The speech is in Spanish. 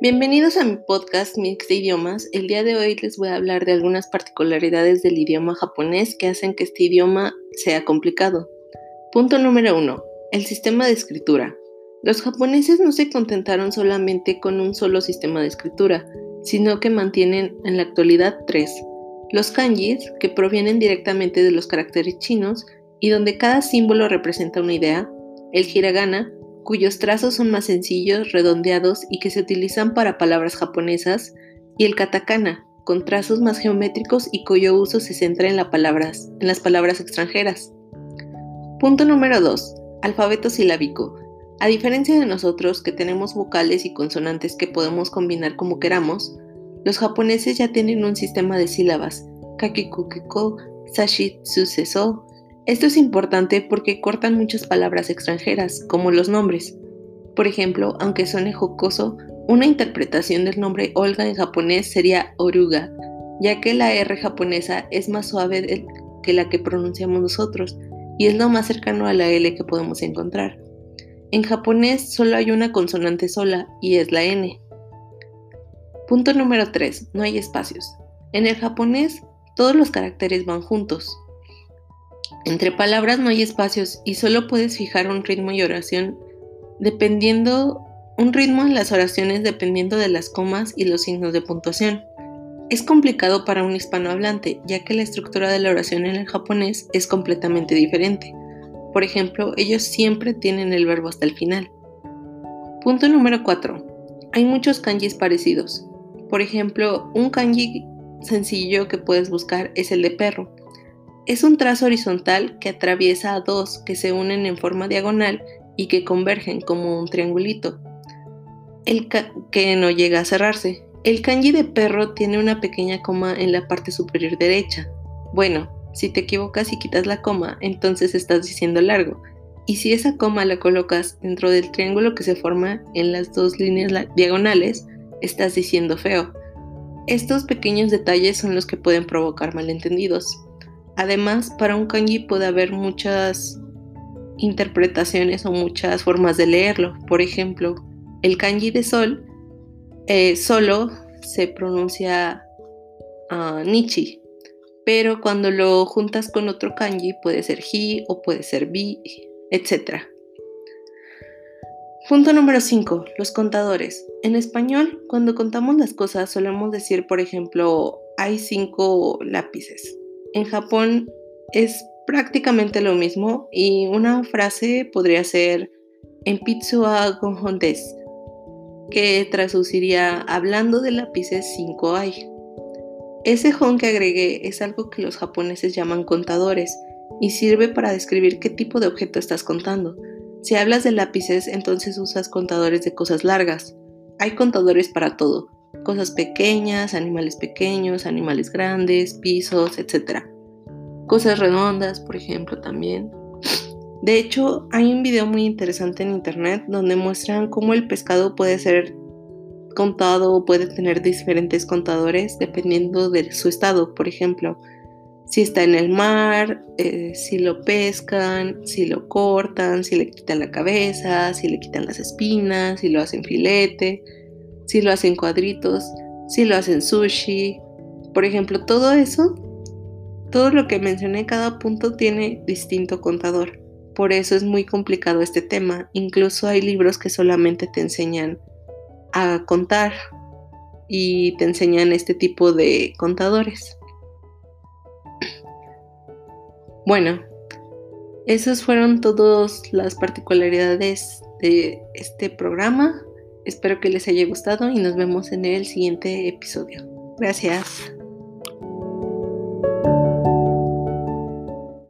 Bienvenidos a mi podcast Mix de Idiomas. El día de hoy les voy a hablar de algunas particularidades del idioma japonés que hacen que este idioma sea complicado. Punto número 1. El sistema de escritura. Los japoneses no se contentaron solamente con un solo sistema de escritura, sino que mantienen en la actualidad tres. Los kanjis, que provienen directamente de los caracteres chinos y donde cada símbolo representa una idea, el hiragana, cuyos trazos son más sencillos, redondeados y que se utilizan para palabras japonesas, y el katakana, con trazos más geométricos y cuyo uso se centra en, palabras, las palabras extranjeras. Punto número 2. Alfabeto silábico. A diferencia de nosotros que tenemos vocales y consonantes que podemos combinar como queramos, los japoneses ya tienen un sistema de sílabas, kakikukiko, sashitsuseso, esto es importante porque cortan muchas palabras extranjeras, como los nombres. Por ejemplo, aunque suene jocoso, una interpretación del nombre Olga en japonés sería oruga, ya que la R japonesa es más suave que la que pronunciamos nosotros y es lo más cercano a la L que podemos encontrar. En japonés solo hay una consonante sola y es la N. Punto número 3. No hay espacios. En el japonés todos los caracteres van juntos. Entre palabras no hay espacios y solo puedes fijar un ritmo y oración dependiendo un ritmo en las oraciones dependiendo de las comas y los signos de puntuación. Es complicado para un hispanohablante, ya que la estructura de la oración en el japonés es completamente diferente. Por ejemplo, ellos siempre tienen el verbo hasta el final. Punto número 4. Hay muchos kanjis parecidos. Por ejemplo, un kanji sencillo que puedes buscar es el de perro, es un trazo horizontal que atraviesa a dos que se unen en forma diagonal y que convergen como un triangulito, el que no llega a cerrarse. El kanji de perro tiene una pequeña coma en la parte superior derecha. Bueno, si te equivocas y quitas la coma, entonces estás diciendo largo. Y si esa coma la colocas dentro del triángulo que se forma en las dos líneas diagonales, estás diciendo feo. Estos pequeños detalles son los que pueden provocar malentendidos. Además, para un kanji puede haber muchas interpretaciones o muchas formas de leerlo. Por ejemplo, el kanji de sol eh, solo se pronuncia uh, nichi, pero cuando lo juntas con otro kanji puede ser hi o puede ser bi, etc. Punto número 5. Los contadores. En español, cuando contamos las cosas solemos decir, por ejemplo, hay cinco lápices. En Japón es prácticamente lo mismo y una frase podría ser en pizza gonjon que traduciría hablando de lápices 5 hay. Ese hon que agregué es algo que los japoneses llaman contadores y sirve para describir qué tipo de objeto estás contando. Si hablas de lápices, entonces usas contadores de cosas largas. Hay contadores para todo, cosas pequeñas, animales pequeños, animales grandes, pisos, etc. Cosas redondas, por ejemplo, también. De hecho, hay un video muy interesante en internet donde muestran cómo el pescado puede ser contado o puede tener diferentes contadores dependiendo de su estado. Por ejemplo, si está en el mar, eh, si lo pescan, si lo cortan, si le quitan la cabeza, si le quitan las espinas, si lo hacen filete, si lo hacen cuadritos, si lo hacen sushi. Por ejemplo, todo eso, todo lo que mencioné, cada punto tiene distinto contador. Por eso es muy complicado este tema. Incluso hay libros que solamente te enseñan a contar y te enseñan este tipo de contadores. Bueno, esas fueron todas las particularidades de este programa. Espero que les haya gustado y nos vemos en el siguiente episodio. Gracias.